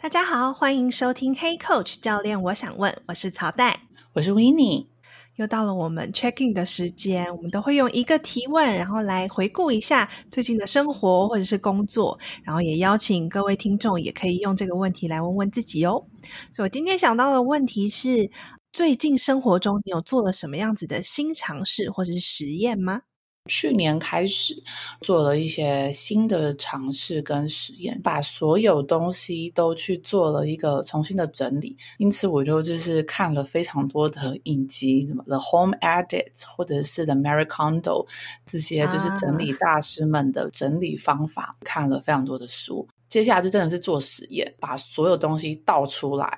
大家好，欢迎收听 Hey Coach 教练，我想问，我是曹代，我是 Winnie，又到了我们 check in 的时间，我们都会用一个提问，然后来回顾一下最近的生活或者是工作，然后也邀请各位听众也可以用这个问题来问问自己哦。所以我今天想到的问题是，最近生活中你有做了什么样子的新尝试或者是实验吗？去年开始做了一些新的尝试跟实验，把所有东西都去做了一个重新的整理。因此，我就就是看了非常多的影集，什么 The Home Edit 或者是 The Marie Kondo 这些，就是整理大师们的整理方法，啊、看了非常多的书。接下来就真的是做实验，把所有东西倒出来，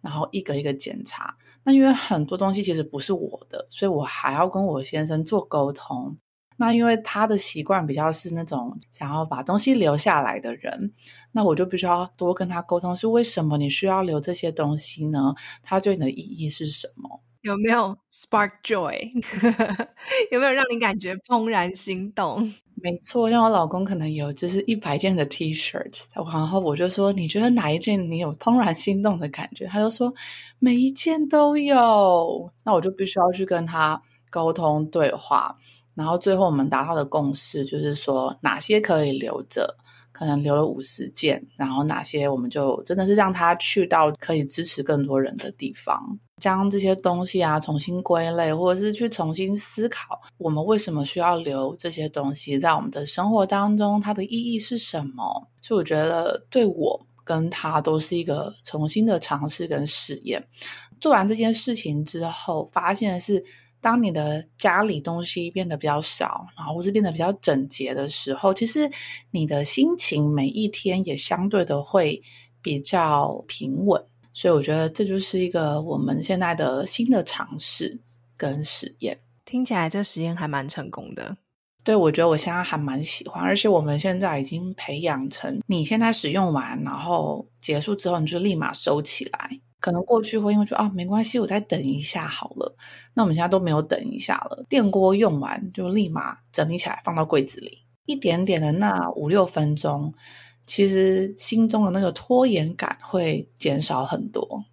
然后一个一个检查。那因为很多东西其实不是我的，所以我还要跟我先生做沟通。那因为他的习惯比较是那种想要把东西留下来的人，那我就必须要多跟他沟通，是为什么你需要留这些东西呢？它对你的意义是什么？有没有 spark joy？有没有让你感觉怦然心动？没错，像我老公可能有就是一百件的 T-shirt，然后我就说，你觉得哪一件你有怦然心动的感觉？他就说每一件都有。那我就必须要去跟他沟通对话。然后最后我们达到的共识就是说，哪些可以留着，可能留了五十件，然后哪些我们就真的是让他去到可以支持更多人的地方，将这些东西啊重新归类，或者是去重新思考，我们为什么需要留这些东西在我们的生活当中，它的意义是什么？所以我觉得对我跟他都是一个重新的尝试跟实验。做完这件事情之后，发现是。当你的家里东西变得比较少，然后或是变得比较整洁的时候，其实你的心情每一天也相对的会比较平稳。所以我觉得这就是一个我们现在的新的尝试跟实验。听起来这实验还蛮成功的。对，我觉得我现在还蛮喜欢，而且我们现在已经培养成，你现在使用完，然后结束之后，你就立马收起来。可能过去会因为说啊，没关系，我再等一下好了。那我们现在都没有等一下了，电锅用完就立马整理起来放到柜子里，一点点的那五六分钟，其实心中的那个拖延感会减少很多。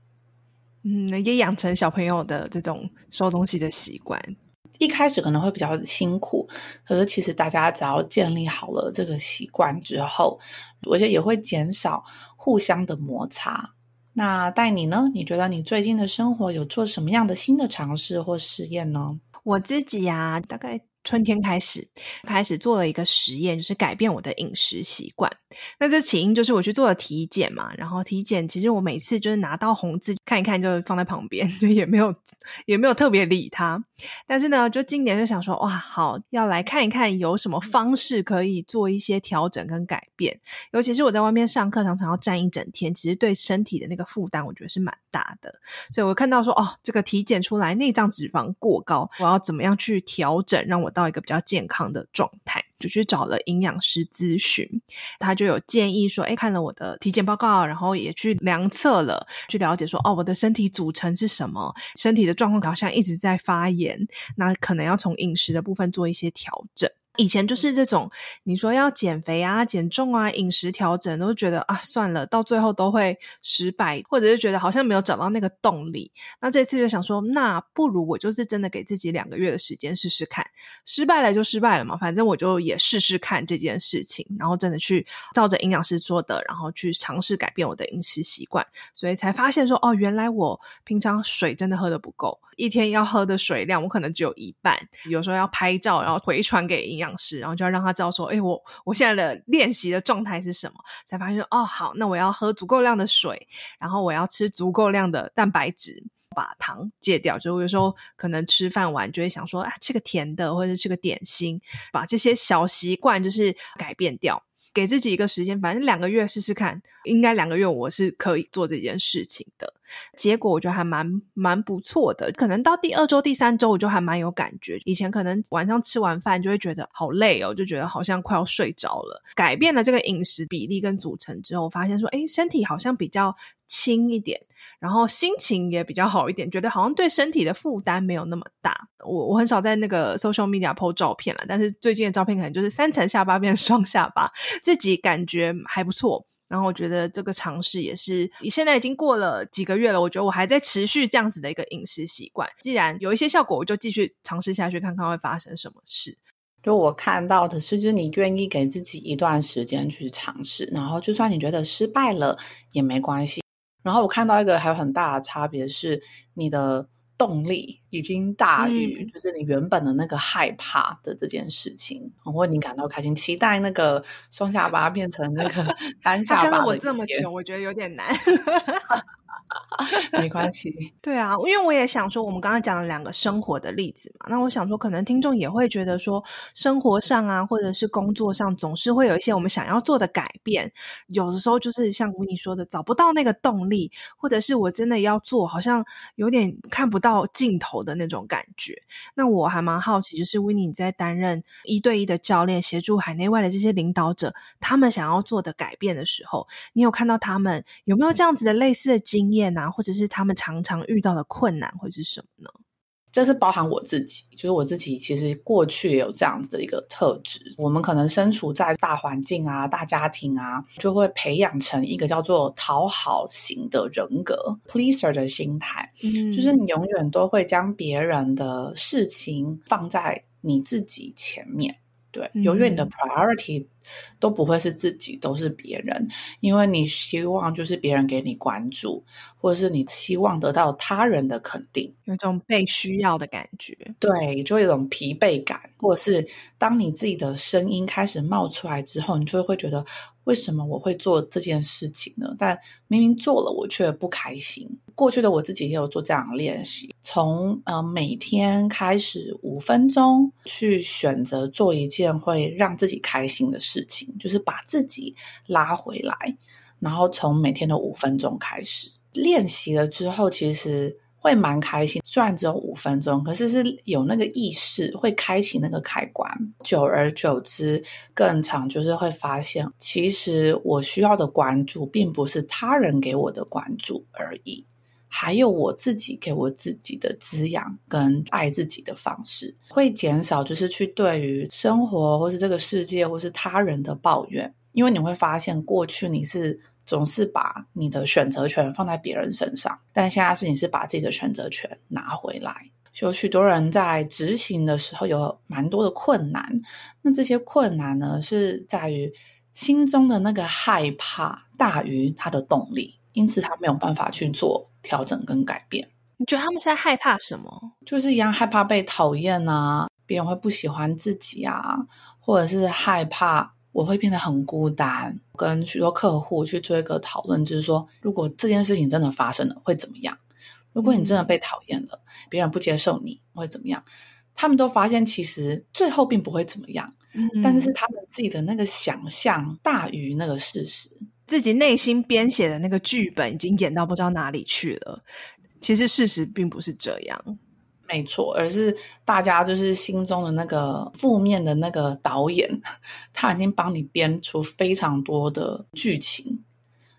嗯，也养成小朋友的这种收东西的习惯。一开始可能会比较辛苦，可是其实大家只要建立好了这个习惯之后，而且也会减少互相的摩擦。那带你呢？你觉得你最近的生活有做什么样的新的尝试或试验呢？我自己呀、大概。春天开始，开始做了一个实验，就是改变我的饮食习惯。那这起因就是我去做了体检嘛，然后体检其实我每次就是拿到红字看一看，就放在旁边，就也没有也没有特别理它。但是呢，就今年就想说，哇，好，要来看一看有什么方式可以做一些调整跟改变。尤其是我在外面上课，常常要站一整天，其实对身体的那个负担，我觉得是蛮大的。所以我看到说，哦，这个体检出来内脏脂肪过高，我要怎么样去调整，让我到一个比较健康的状态，就去找了营养师咨询，他就有建议说，哎，看了我的体检报告，然后也去量测了，去了解说，哦，我的身体组成是什么，身体的状况好像一直在发炎，那可能要从饮食的部分做一些调整。以前就是这种，你说要减肥啊、减重啊、饮食调整，都觉得啊算了，到最后都会失败，或者是觉得好像没有找到那个动力。那这次就想说，那不如我就是真的给自己两个月的时间试试看，失败了就失败了嘛，反正我就也试试看这件事情，然后真的去照着营养师说的，然后去尝试改变我的饮食习惯，所以才发现说，哦，原来我平常水真的喝的不够。一天要喝的水量，我可能只有一半。有时候要拍照，然后回传给营养然后就要让他知道说：“哎，我我现在的练习的状态是什么？”才发现说：“哦，好，那我要喝足够量的水，然后我要吃足够量的蛋白质，把糖戒掉。就有时候可能吃饭完就会想说：‘啊，吃个甜的，或者是吃个点心，把这些小习惯就是改变掉。’给自己一个时间，反正两个月试试看，应该两个月我是可以做这件事情的。结果我觉得还蛮蛮不错的，可能到第二周、第三周我就还蛮有感觉。以前可能晚上吃完饭就会觉得好累哦，就觉得好像快要睡着了。改变了这个饮食比例跟组成之后，发现说，哎，身体好像比较轻一点，然后心情也比较好一点，觉得好像对身体的负担没有那么大。我我很少在那个 social media po 照片了，但是最近的照片可能就是三层下巴变双下巴，自己感觉还不错。然后我觉得这个尝试也是，你现在已经过了几个月了，我觉得我还在持续这样子的一个饮食习惯。既然有一些效果，我就继续尝试下去，看看会发生什么事。就我看到的是，就是你愿意给自己一段时间去尝试，然后就算你觉得失败了也没关系。然后我看到一个还有很大的差别是你的。动力已经大于就是你原本的那个害怕的这件事情，嗯、或你感到开心，期待那个双下巴变成那个 单下巴。跟了我这么久，我觉得有点难。没关系，对啊，因为我也想说，我们刚刚讲了两个生活的例子嘛，那我想说，可能听众也会觉得说，生活上啊，或者是工作上，总是会有一些我们想要做的改变，有的时候就是像 Winnie 说的，找不到那个动力，或者是我真的要做，好像有点看不到尽头的那种感觉。那我还蛮好奇，就是 Winnie 你在担任一对一的教练，协助海内外的这些领导者，他们想要做的改变的时候，你有看到他们有没有这样子的类似的经验？啊，或者是他们常常遇到的困难会是什么呢？这是包含我自己，就是我自己其实过去也有这样子的一个特质。我们可能身处在大环境啊、大家庭啊，就会培养成一个叫做讨好型的人格 （pleaser） 的心态，嗯，就是你永远都会将别人的事情放在你自己前面。对，永远你的 priority 都不会是自己，都是别人，因为你希望就是别人给你关注，或者是你希望得到他人的肯定，有种被需要的感觉。对，就会有种疲惫感，或者是当你自己的声音开始冒出来之后，你就会觉得。为什么我会做这件事情呢？但明明做了，我却不开心。过去的我自己也有做这样的练习，从呃每天开始五分钟去选择做一件会让自己开心的事情，就是把自己拉回来，然后从每天的五分钟开始练习了之后，其实。会蛮开心，虽然只有五分钟，可是是有那个意识会开启那个开关。久而久之，更长就是会发现，其实我需要的关注，并不是他人给我的关注而已，还有我自己给我自己的滋养跟爱自己的方式，会减少就是去对于生活或是这个世界或是他人的抱怨，因为你会发现过去你是。总是把你的选择权放在别人身上，但现在是你是把自己的选择权拿回来。有许多人在执行的时候有蛮多的困难，那这些困难呢，是在于心中的那个害怕大于他的动力，因此他没有办法去做调整跟改变。你觉得他们是在害怕什么？就是一样害怕被讨厌啊，别人会不喜欢自己啊，或者是害怕。我会变得很孤单，跟许多客户去做一个讨论，就是说，如果这件事情真的发生了，会怎么样？如果你真的被讨厌了，别人不接受你，会怎么样？他们都发现，其实最后并不会怎么样，嗯，但是是他们自己的那个想象大于那个事实，自己内心编写的那个剧本已经演到不知道哪里去了。其实事实并不是这样。没错，而是大家就是心中的那个负面的那个导演，他已经帮你编出非常多的剧情。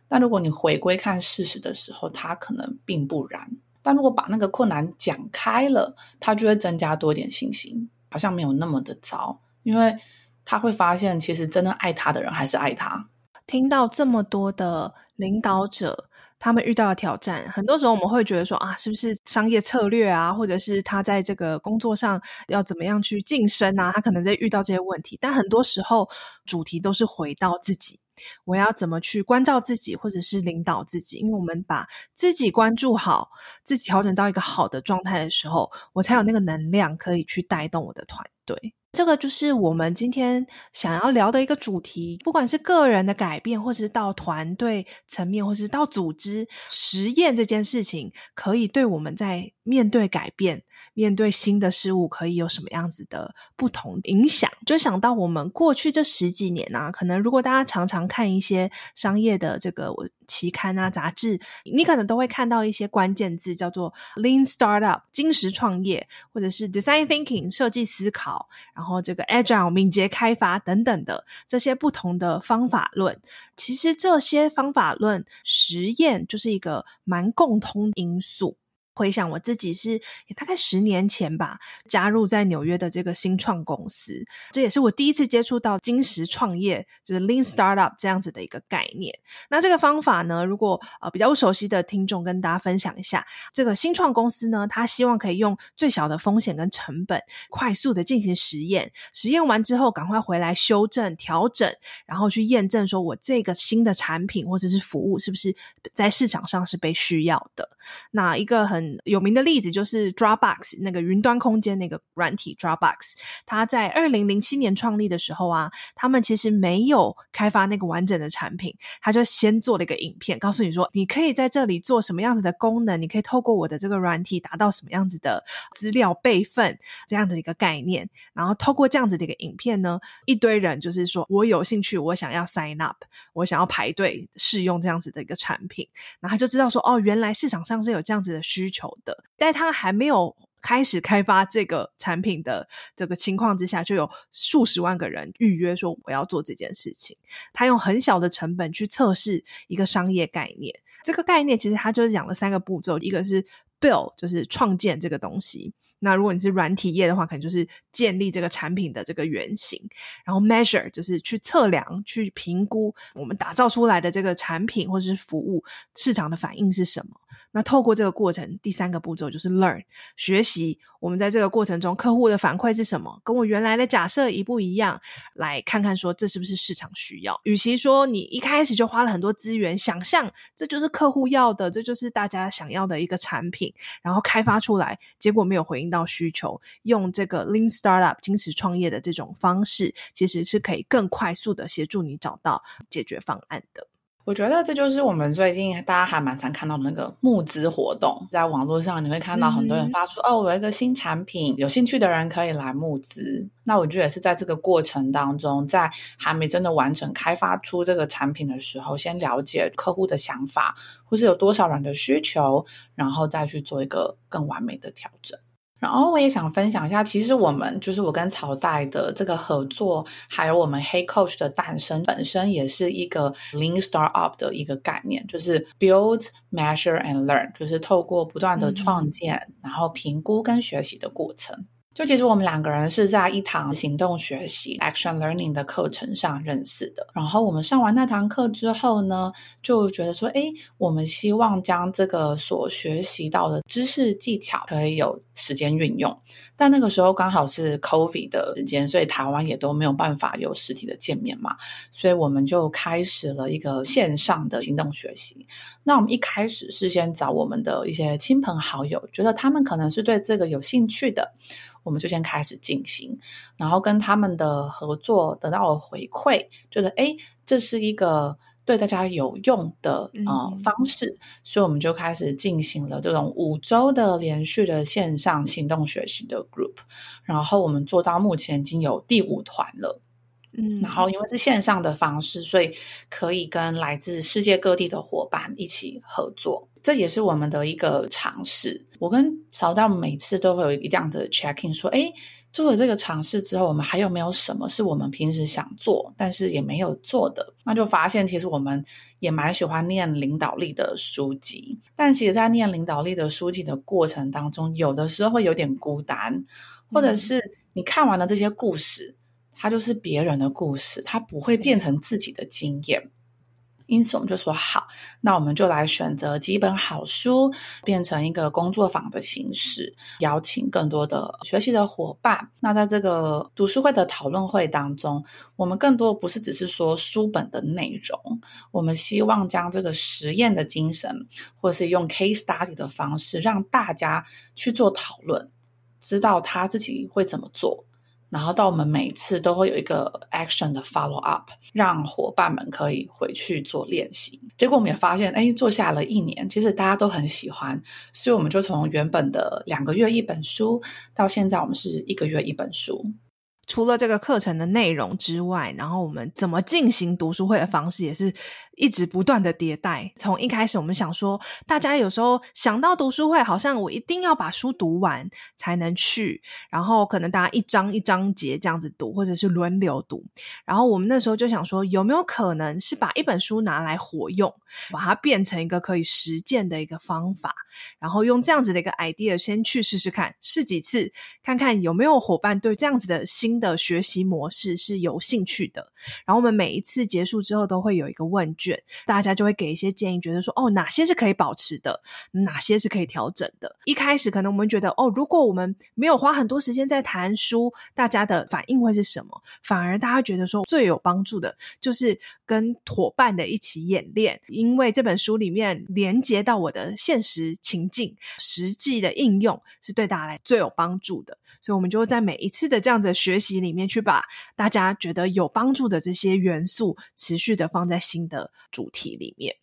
但如果你回归看事实的时候，他可能并不然。但如果把那个困难讲开了，他就会增加多点信心，好像没有那么的糟，因为他会发现，其实真的爱他的人还是爱他。听到这么多的领导者。他们遇到的挑战，很多时候我们会觉得说啊，是不是商业策略啊，或者是他在这个工作上要怎么样去晋升啊？他可能在遇到这些问题，但很多时候主题都是回到自己，我要怎么去关照自己，或者是领导自己？因为我们把自己关注好，自己调整到一个好的状态的时候，我才有那个能量可以去带动我的团对。这个就是我们今天想要聊的一个主题，不管是个人的改变，或是到团队层面，或是到组织实验这件事情，可以对我们在面对改变、面对新的事物，可以有什么样子的不同影响？就想到我们过去这十几年啊，可能如果大家常常看一些商业的这个期刊啊、杂志，你可能都会看到一些关键字，叫做 Lean Startup（ 精实创业）或者是 Design Thinking（ 设计思考）。然后这个 agile 敏捷开发等等的这些不同的方法论，其实这些方法论实验就是一个蛮共通因素。回想我自己是大概十年前吧，加入在纽约的这个新创公司，这也是我第一次接触到金石创业，就是 Lean Startup 这样子的一个概念。那这个方法呢，如果呃比较不熟悉的听众跟大家分享一下，这个新创公司呢，他希望可以用最小的风险跟成本，快速的进行实验，实验完之后赶快回来修正调整，然后去验证说我这个新的产品或者是服务是不是在市场上是被需要的。那一个很有名的例子就是 Dropbox 那个云端空间那个软体 Dropbox，它在二零零七年创立的时候啊，他们其实没有开发那个完整的产品，他就先做了一个影片，告诉你说你可以在这里做什么样子的功能，你可以透过我的这个软体达到什么样子的资料备份这样的一个概念，然后透过这样子的一个影片呢，一堆人就是说我有兴趣，我想要 sign up，我想要排队试用这样子的一个产品，然后他就知道说哦，原来市场上是有这样子的需求的，在他还没有开始开发这个产品的这个情况之下，就有数十万个人预约说我要做这件事情。他用很小的成本去测试一个商业概念，这个概念其实他就是讲了三个步骤，一个是 build，就是创建这个东西。那如果你是软体业的话，可能就是建立这个产品的这个原型，然后 measure 就是去测量、去评估我们打造出来的这个产品或者是服务市场的反应是什么。那透过这个过程，第三个步骤就是 learn 学习。我们在这个过程中，客户的反馈是什么？跟我原来的假设一不一样？来看看说这是不是市场需要。与其说你一开始就花了很多资源，想象这就是客户要的，这就是大家想要的一个产品，然后开发出来，结果没有回应到需求，用这个 Lean Startup 精实创业的这种方式，其实是可以更快速的协助你找到解决方案的。我觉得这就是我们最近大家还蛮常看到的那个募资活动，在网络上你会看到很多人发出、嗯、哦，我有一个新产品，有兴趣的人可以来募资。那我觉得也是在这个过程当中，在还没真的完成开发出这个产品的时候，先了解客户的想法，或是有多少人的需求，然后再去做一个更完美的调整。然后我也想分享一下，其实我们就是我跟朝代的这个合作，还有我们 Hey Coach 的诞生，本身也是一个 Lean Startup 的一个概念，就是 Build, Measure and Learn，就是透过不断的创建，嗯、然后评估跟学习的过程。就其实我们两个人是在一堂行动学习 （action learning） 的课程上认识的。然后我们上完那堂课之后呢，就觉得说，哎，我们希望将这个所学习到的知识技巧可以有时间运用。但那个时候刚好是 COVID 的时间，所以台湾也都没有办法有实体的见面嘛，所以我们就开始了一个线上的行动学习。那我们一开始是先找我们的一些亲朋好友，觉得他们可能是对这个有兴趣的。我们就先开始进行，然后跟他们的合作得到了回馈，觉得诶，这是一个对大家有用的呃方式，所以我们就开始进行了这种五周的连续的线上行动学习的 group，然后我们做到目前已经有第五团了。嗯，然后因为是线上的方式，所以可以跟来自世界各地的伙伴一起合作，这也是我们的一个尝试。我跟曹导每次都会有一样的 checking，说，哎，做了这个尝试之后，我们还有没有什么是我们平时想做，但是也没有做的？那就发现，其实我们也蛮喜欢念领导力的书籍，但其实，在念领导力的书籍的过程当中，有的时候会有点孤单，或者是你看完了这些故事。它就是别人的故事，它不会变成自己的经验。因此，我们就说好，那我们就来选择几本好书，变成一个工作坊的形式，邀请更多的学习的伙伴。那在这个读书会的讨论会当中，我们更多不是只是说书本的内容，我们希望将这个实验的精神，或是用 case study 的方式，让大家去做讨论，知道他自己会怎么做。然后到我们每次都会有一个 action 的 follow up，让伙伴们可以回去做练习。结果我们也发现，哎，做下了一年，其实大家都很喜欢，所以我们就从原本的两个月一本书，到现在我们是一个月一本书。除了这个课程的内容之外，然后我们怎么进行读书会的方式也是一直不断的迭代。从一开始我们想说，大家有时候想到读书会，好像我一定要把书读完才能去，然后可能大家一章一章节这样子读，或者是轮流读。然后我们那时候就想说，有没有可能是把一本书拿来活用，把它变成一个可以实践的一个方法，然后用这样子的一个 idea 先去试试看，试几次，看看有没有伙伴对这样子的新新的学习模式是有兴趣的。然后我们每一次结束之后都会有一个问卷，大家就会给一些建议，觉得说哦，哪些是可以保持的，哪些是可以调整的。一开始可能我们觉得哦，如果我们没有花很多时间在谈书，大家的反应会是什么？反而大家觉得说最有帮助的就是跟伙伴的一起演练，因为这本书里面连接到我的现实情境，实际的应用是对大家来最有帮助的。所以，我们就会在每一次的这样子学习里面，去把大家觉得有帮助的这些元素，持续的放在新的主题里面。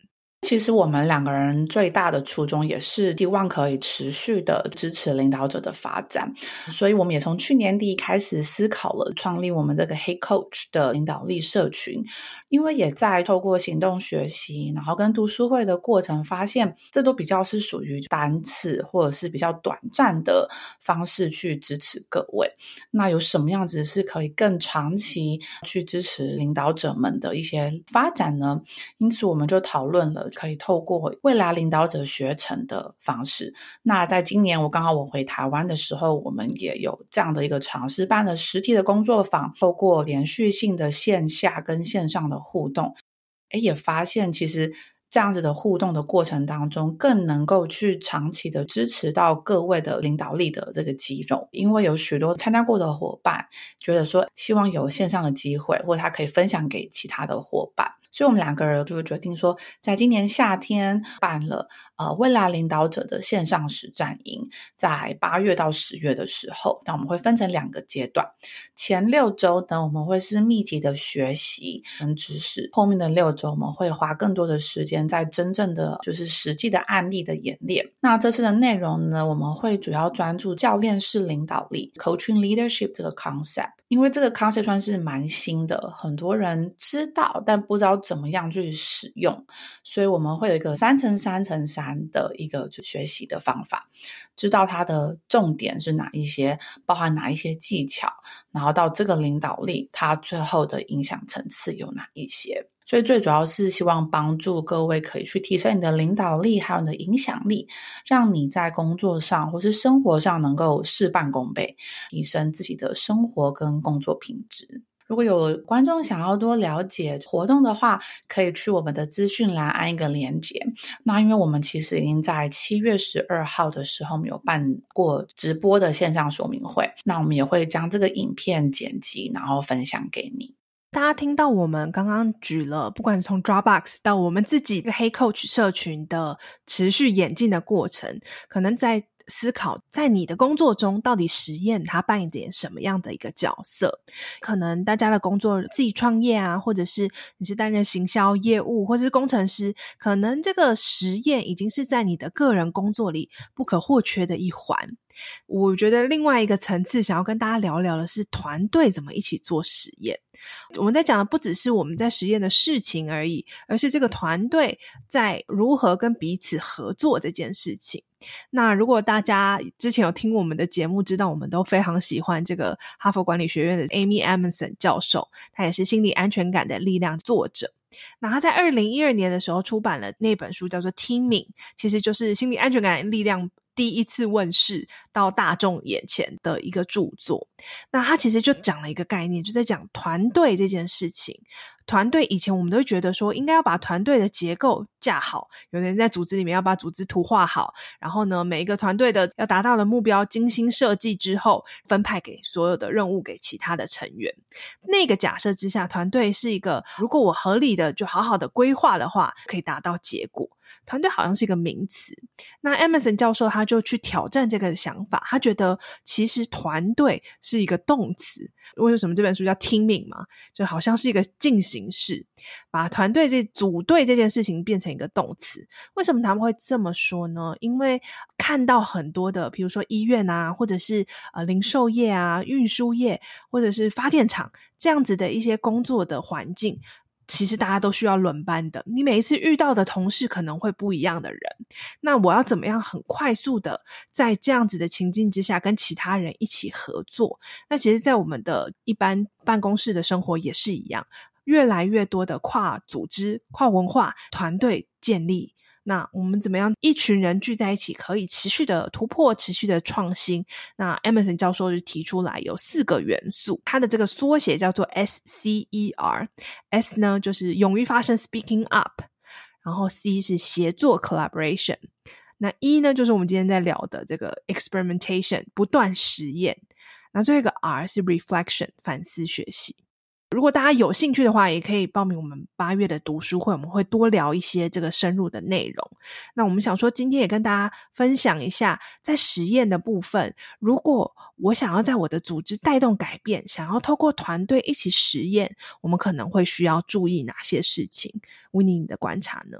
其实我们两个人最大的初衷也是希望可以持续的支持领导者的发展，所以我们也从去年底开始思考了创立我们这个 Hey Coach 的领导力社群，因为也在透过行动学习，然后跟读书会的过程，发现这都比较是属于单次或者是比较短暂的方式去支持各位。那有什么样子是可以更长期去支持领导者们的一些发展呢？因此我们就讨论了。可以透过未来领导者学程的方式。那在今年我刚好我回台湾的时候，我们也有这样的一个尝试，办了实体的工作坊，透过连续性的线下跟线上的互动，诶，也发现其实这样子的互动的过程当中，更能够去长期的支持到各位的领导力的这个肌肉，因为有许多参加过的伙伴觉得说，希望有线上的机会，或者他可以分享给其他的伙伴。所以，我们两个人就决定说，在今年夏天办了呃未来领导者的线上实战营，在八月到十月的时候，那我们会分成两个阶段。前六周呢，我们会是密集的学习跟知识；后面的六周，我们会花更多的时间在真正的就是实际的案例的演练。那这次的内容呢，我们会主要专注教练式领导力 （coaching leadership） 这个 concept。因为这个 concept 是蛮新的，很多人知道，但不知道怎么样去使用，所以我们会有一个三乘三乘三的一个学习的方法，知道它的重点是哪一些，包含哪一些技巧，然后到这个领导力，它最后的影响层次有哪一些。所以最主要是希望帮助各位可以去提升你的领导力，还有你的影响力，让你在工作上或是生活上能够事半功倍，提升自己的生活跟工作品质。如果有观众想要多了解活动的话，可以去我们的资讯栏按一个连接。那因为我们其实已经在七月十二号的时候有办过直播的线上说明会，那我们也会将这个影片剪辑，然后分享给你。大家听到我们刚刚举了，不管是从 Dropbox 到我们自己一个 Hey Coach 社群的持续演进的过程，可能在思考，在你的工作中到底实验它扮演什么样的一个角色？可能大家的工作自己创业啊，或者是你是担任行销业务，或者是工程师，可能这个实验已经是在你的个人工作里不可或缺的一环。我觉得另外一个层次，想要跟大家聊聊的是团队怎么一起做实验。我们在讲的不只是我们在实验的事情而已，而是这个团队在如何跟彼此合作这件事情。那如果大家之前有听我们的节目，知道我们都非常喜欢这个哈佛管理学院的 Amy Emerson 教授，他也是心理安全感的力量作者。那他在二零一二年的时候出版了那本书，叫做《Teaming》，其实就是心理安全感力量。第一次问世到大众眼前的一个著作，那他其实就讲了一个概念，就在讲团队这件事情。团队以前我们都觉得说，应该要把团队的结构架好，有人在组织里面要把组织图画好，然后呢，每一个团队的要达到的目标精心设计之后，分派给所有的任务给其他的成员。那个假设之下，团队是一个，如果我合理的就好好的规划的话，可以达到结果。团队好像是一个名词，那 Emerson 教授他就去挑战这个想法，他觉得其实团队是一个动词。为什么这本书叫 Teaming 嘛？就好像是一个进行形式，把团队这组队这件事情变成一个动词。为什么他们会这么说呢？因为看到很多的，比如说医院啊，或者是呃零售业啊、运输业，或者是发电厂这样子的一些工作的环境。其实大家都需要轮班的，你每一次遇到的同事可能会不一样的人，那我要怎么样很快速的在这样子的情境之下跟其他人一起合作？那其实，在我们的一般办公室的生活也是一样，越来越多的跨组织、跨文化团队建立。那我们怎么样一群人聚在一起，可以持续的突破、持续的创新？那 Emerson 教授就提出来有四个元素，它的这个缩写叫做 SCER。S 呢就是勇于发声 （Speaking Up），然后 C 是协作 （Collaboration），那 E 呢就是我们今天在聊的这个 Experimentation，不断实验。那最后一个 R 是 Reflection，反思学习。如果大家有兴趣的话，也可以报名我们八月的读书会，我们会多聊一些这个深入的内容。那我们想说，今天也跟大家分享一下，在实验的部分，如果我想要在我的组织带动改变，想要透过团队一起实验，我们可能会需要注意哪些事情？Winnie，你的观察呢？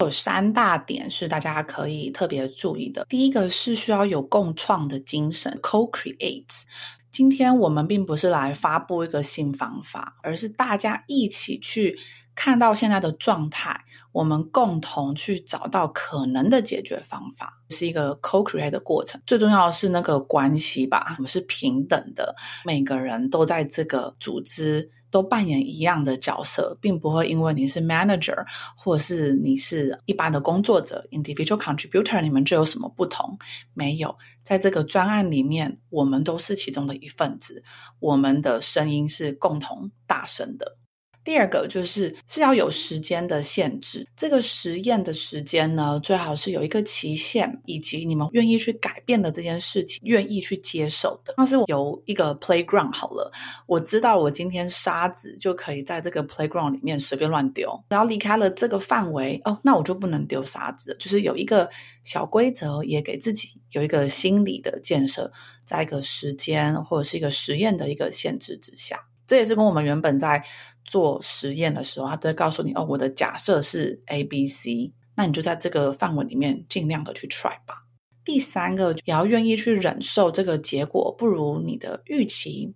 有三大点是大家可以特别注意的。第一个是需要有共创的精神，co-create。今天我们并不是来发布一个新方法，而是大家一起去看到现在的状态，我们共同去找到可能的解决方法，是一个 co-create 的过程。最重要的是那个关系吧，我们是平等的，每个人都在这个组织。都扮演一样的角色，并不会因为你是 manager 或是你是一般的工作者 individual contributor，你们就有什么不同？没有，在这个专案里面，我们都是其中的一份子，我们的声音是共同大声的。第二个就是是要有时间的限制，这个实验的时间呢，最好是有一个期限，以及你们愿意去改变的这件事情，愿意去接受的。那是有一个 playground 好了，我知道我今天沙子就可以在这个 playground 里面随便乱丢，然后离开了这个范围，哦，那我就不能丢沙子，就是有一个小规则，也给自己有一个心理的建设，在一个时间或者是一个实验的一个限制之下。这也是跟我们原本在做实验的时候，他都会告诉你哦，我的假设是 A、B、C，那你就在这个范围里面尽量的去 try 吧。第三个，也要愿意去忍受这个结果不如你的预期，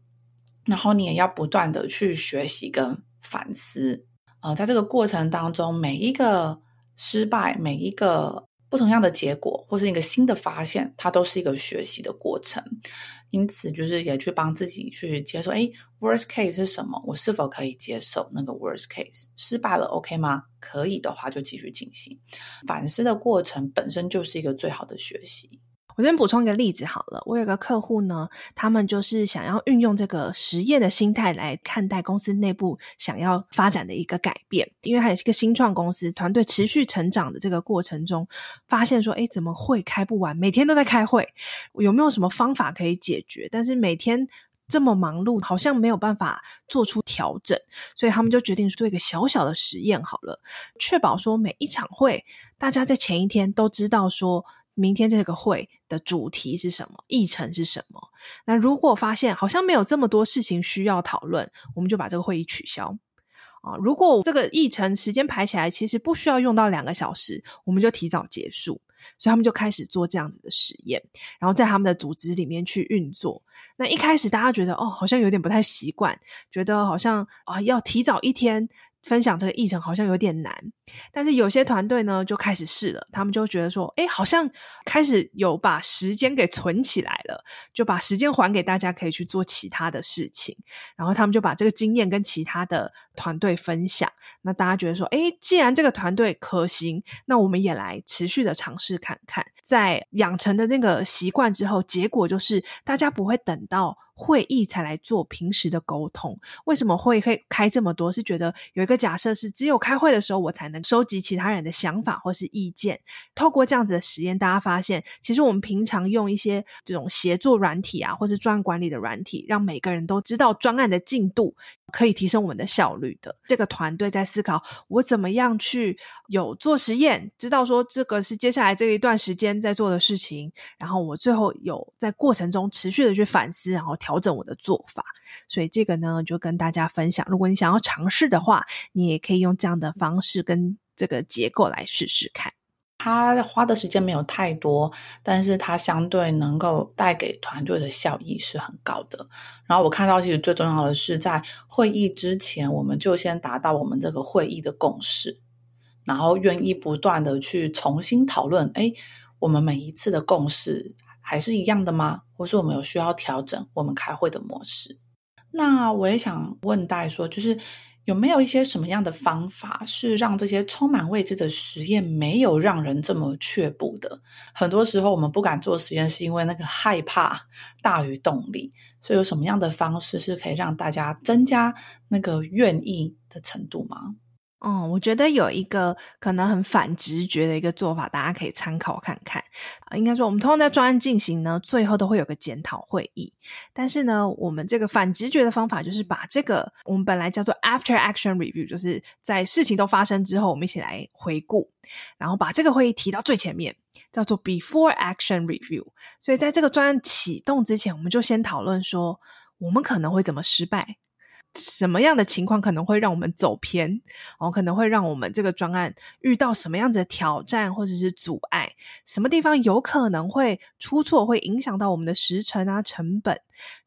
然后你也要不断的去学习跟反思。呃，在这个过程当中，每一个失败，每一个不同样的结果，或是一个新的发现，它都是一个学习的过程。因此，就是也去帮自己去接受，哎，worst case 是什么？我是否可以接受那个 worst case？失败了，OK 吗？可以的话，就继续进行。反思的过程本身就是一个最好的学习。我先补充一个例子好了，我有个客户呢，他们就是想要运用这个实验的心态来看待公司内部想要发展的一个改变，因为它也是一个新创公司，团队持续成长的这个过程中，发现说，诶，怎么会开不完？每天都在开会，有没有什么方法可以解决？但是每天这么忙碌，好像没有办法做出调整，所以他们就决定做一个小小的实验好了，确保说每一场会，大家在前一天都知道说。明天这个会的主题是什么？议程是什么？那如果发现好像没有这么多事情需要讨论，我们就把这个会议取消啊。如果这个议程时间排起来，其实不需要用到两个小时，我们就提早结束。所以他们就开始做这样子的实验，然后在他们的组织里面去运作。那一开始大家觉得哦，好像有点不太习惯，觉得好像啊要提早一天。分享这个议程好像有点难，但是有些团队呢就开始试了，他们就觉得说，诶，好像开始有把时间给存起来了，就把时间还给大家可以去做其他的事情，然后他们就把这个经验跟其他的团队分享，那大家觉得说，诶，既然这个团队可行，那我们也来持续的尝试看看，在养成的那个习惯之后，结果就是大家不会等到。会议才来做平时的沟通。为什么会会开这么多？是觉得有一个假设是，只有开会的时候我才能收集其他人的想法或是意见。透过这样子的实验，大家发现，其实我们平常用一些这种协作软体啊，或是专案管理的软体，让每个人都知道专案的进度，可以提升我们的效率的。这个团队在思考，我怎么样去有做实验，知道说这个是接下来这一段时间在做的事情，然后我最后有在过程中持续的去反思，然后调整我的做法。所以这个呢，就跟大家分享，如果你想要尝试的话，你也可以用这样的方式跟这个结构来试试看。他花的时间没有太多，但是他相对能够带给团队的效益是很高的。然后我看到，其实最重要的是在会议之前，我们就先达到我们这个会议的共识，然后愿意不断的去重新讨论。诶，我们每一次的共识还是一样的吗？或是我们有需要调整我们开会的模式？那我也想问大家说，就是。有没有一些什么样的方法是让这些充满未知的实验没有让人这么却步的？很多时候我们不敢做实验，是因为那个害怕大于动力。所以有什么样的方式是可以让大家增加那个愿意的程度吗？嗯，我觉得有一个可能很反直觉的一个做法，大家可以参考看看。啊，应该说，我们通常在专案进行呢，最后都会有个检讨会议。但是呢，我们这个反直觉的方法，就是把这个我们本来叫做 after action review，就是在事情都发生之后，我们一起来回顾，然后把这个会议提到最前面，叫做 before action review。所以在这个专案启动之前，我们就先讨论说，我们可能会怎么失败。什么样的情况可能会让我们走偏？哦，可能会让我们这个专案遇到什么样子的挑战或者是阻碍？什么地方有可能会出错，会影响到我们的时程啊、成本？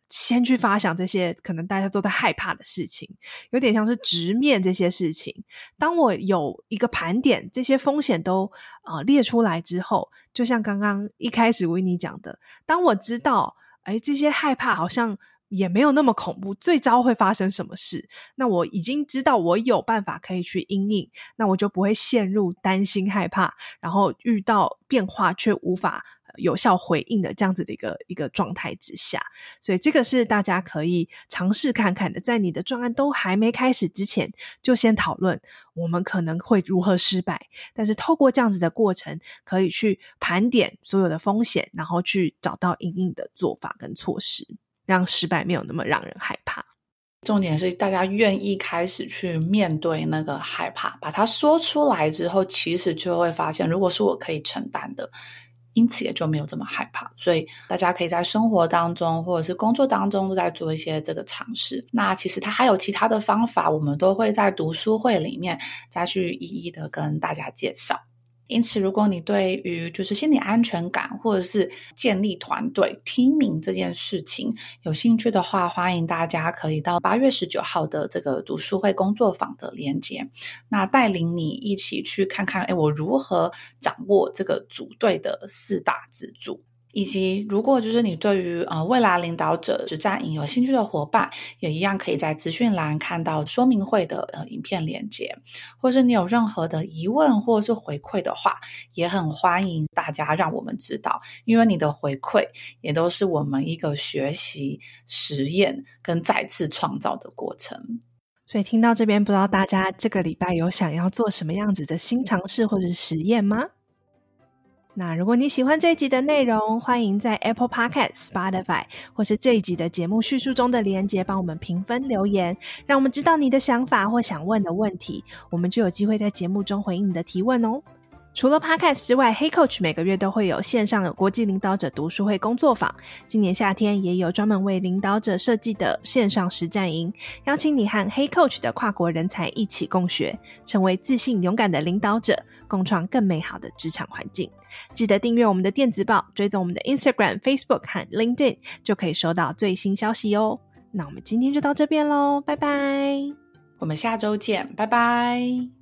先去发想这些可能大家都在害怕的事情，有点像是直面这些事情。当我有一个盘点，这些风险都呃列出来之后，就像刚刚一开始维尼讲的，当我知道，诶，这些害怕好像。也没有那么恐怖，最糟会发生什么事？那我已经知道我有办法可以去应应，那我就不会陷入担心害怕，然后遇到变化却无法有效回应的这样子的一个一个状态之下。所以这个是大家可以尝试看看的，在你的专案都还没开始之前，就先讨论我们可能会如何失败。但是透过这样子的过程，可以去盘点所有的风险，然后去找到应应的做法跟措施。让失败没有那么让人害怕。重点是大家愿意开始去面对那个害怕，把它说出来之后，其实就会发现，如果是我可以承担的，因此也就没有这么害怕。所以大家可以在生活当中或者是工作当中都在做一些这个尝试。那其实它还有其他的方法，我们都会在读书会里面再去一一的跟大家介绍。因此，如果你对于就是心理安全感，或者是建立团队听命这件事情有兴趣的话，欢迎大家可以到八月十九号的这个读书会工作坊的连接，那带领你一起去看看，哎，我如何掌握这个组队的四大支柱。以及，如果就是你对于呃未来领导者实战营有兴趣的伙伴，也一样可以在资讯栏看到说明会的呃影片连接，或是你有任何的疑问或是回馈的话，也很欢迎大家让我们知道，因为你的回馈也都是我们一个学习、实验跟再次创造的过程。所以听到这边，不知道大家这个礼拜有想要做什么样子的新尝试或者是实验吗？那如果你喜欢这一集的内容，欢迎在 Apple Podcast、Spotify 或是这一集的节目叙述中的连接帮我们评分留言，让我们知道你的想法或想问的问题，我们就有机会在节目中回应你的提问哦。除了 Podcast 之外，Hey Coach 每个月都会有线上的国际领导者读书会工作坊。今年夏天也有专门为领导者设计的线上实战营，邀请你和 Hey Coach 的跨国人才一起共学，成为自信勇敢的领导者，共创更美好的职场环境。记得订阅我们的电子报，追踪我们的 Instagram、Facebook 和 LinkedIn，就可以收到最新消息哦。那我们今天就到这边喽，拜拜！我们下周见，拜拜。